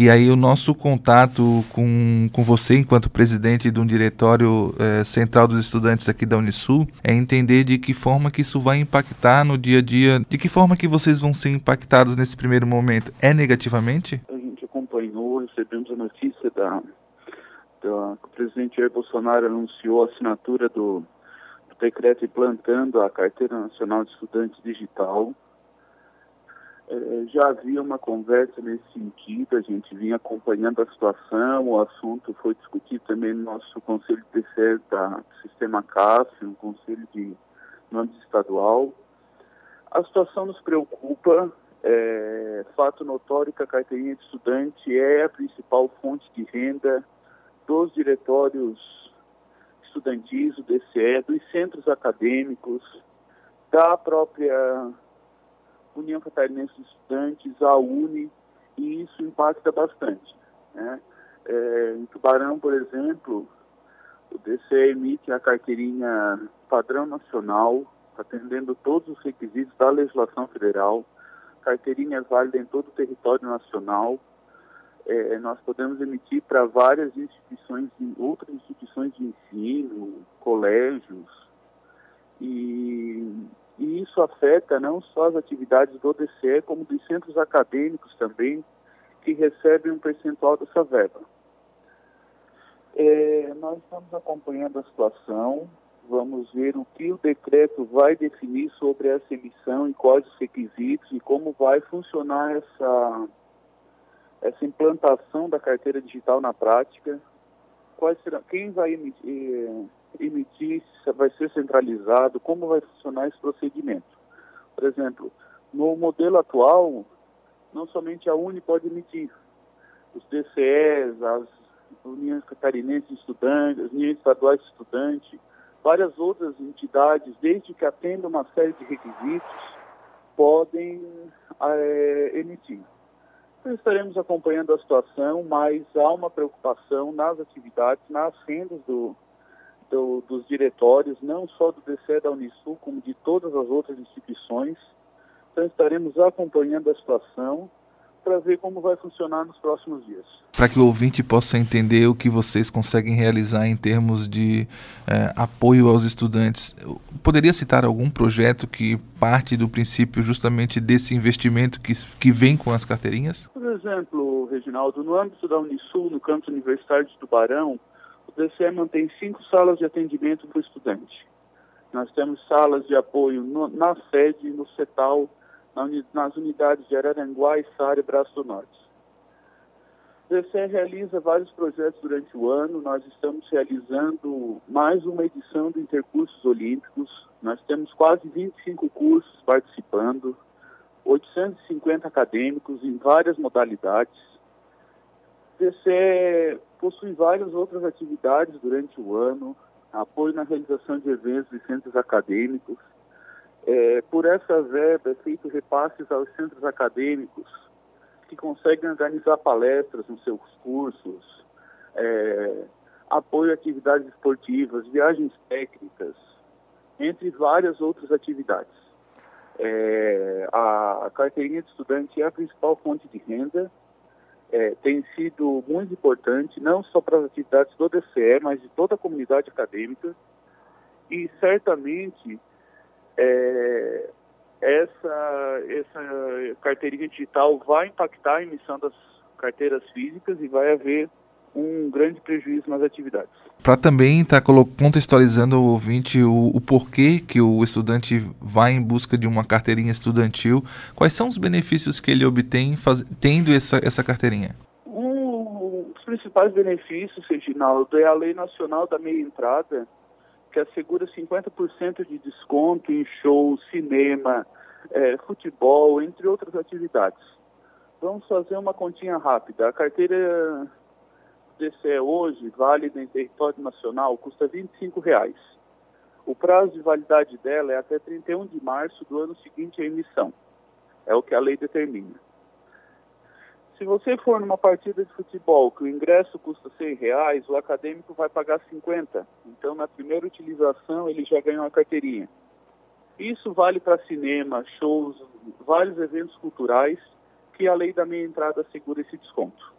E aí o nosso contato com, com você, enquanto presidente de um diretório é, central dos estudantes aqui da Unisul, é entender de que forma que isso vai impactar no dia a dia, de que forma que vocês vão ser impactados nesse primeiro momento. É negativamente? A gente acompanhou, recebemos a notícia da, da que o presidente Jair Bolsonaro anunciou a assinatura do, do decreto implantando a Carteira Nacional de Estudantes Digital é, já havia uma conversa nesse sentido, a gente vinha acompanhando a situação, o assunto foi discutido também no nosso Conselho de Defesa do Sistema CAF, um conselho de âmbito estadual. A situação nos preocupa, é, fato notório que a carteirinha de estudante é a principal fonte de renda dos diretórios estudantis, do DCE, dos centros acadêmicos, da própria União Catarinense de Estudantes, a UNE, e isso impacta bastante. Né? É, em Tubarão, por exemplo, o DCE emite a carteirinha padrão nacional, atendendo todos os requisitos da legislação federal. Carteirinha é válida em todo o território nacional. É, nós podemos emitir para várias instituições, outras instituições de ensino, colégios, e e isso afeta não só as atividades do DCE, como dos centros acadêmicos também, que recebem um percentual dessa verba. É, nós estamos acompanhando a situação, vamos ver o que o decreto vai definir sobre essa emissão e quais os requisitos e como vai funcionar essa, essa implantação da carteira digital na prática, quais serão, quem vai emitir, emitir, vai ser centralizado, como vai funcionar esse procedimento. Por exemplo, no modelo atual, não somente a UNE pode emitir, os DCEs, as Uniões Catarinenses de Estudantes, as Uniões Estaduais de Estudantes, várias outras entidades, desde que atendam uma série de requisitos, podem é, emitir. Então, estaremos acompanhando a situação, mas há uma preocupação nas atividades, nas rendas do, do, dos diretórios, não só do DCE da Unisul, como de todas as outras instituições. Então estaremos acompanhando a situação para ver como vai funcionar nos próximos dias. Para que o ouvinte possa entender o que vocês conseguem realizar em termos de é, apoio aos estudantes, poderia citar algum projeto que parte do princípio justamente desse investimento que, que vem com as carteirinhas? Por exemplo, Reginaldo, no âmbito da Unisul, no campus universitário de Tubarão, o DCE mantém cinco salas de atendimento para o estudante. Nós temos salas de apoio no, na sede, no CETAL, na uni, nas unidades de Araranguá Sara e Braço do Norte. O DCE realiza vários projetos durante o ano. Nós estamos realizando mais uma edição do Intercursos Olímpicos. Nós temos quase 25 cursos participando, 850 acadêmicos em várias modalidades. O DCE possui várias outras atividades durante o ano, apoio na realização de eventos e centros acadêmicos. É, por essa verba é feito repasses aos centros acadêmicos que conseguem organizar palestras nos seus cursos, é, apoio a atividades esportivas, viagens técnicas, entre várias outras atividades. É, a, carteirinha de estudante é a principal fonte de renda é, tem sido muito importante, não só para as atividades do DCE, mas de toda a comunidade acadêmica. E certamente é, essa, essa carteirinha digital vai impactar a emissão das carteiras físicas e vai haver um grande prejuízo nas atividades. Para também estar tá contextualizando o ouvinte o, o, porquê que o estudante vai em busca de uma carteirinha estudantil, quais são os benefícios que ele obtém faz, tendo essa, essa carteirinha? Um dos principais benefícios, Reginaldo, é a Lei Nacional da Meia Entrada, que assegura 50% de desconto em shows, cinema, é, futebol, entre outras atividades. Vamos fazer uma continha rápida. A carteira DCE hoje, válida em território nacional, custa 25 reais. O prazo de validade dela é até 31 de março do ano seguinte à emissão. É o que a lei determina. Se você for numa partida de futebol que o ingresso custa R$ reais, o acadêmico vai pagar 50. Então, na primeira utilização, ele já ganhou a carteirinha. Isso vale para cinema, shows, vários eventos culturais que a lei da meia entrada assegura esse desconto.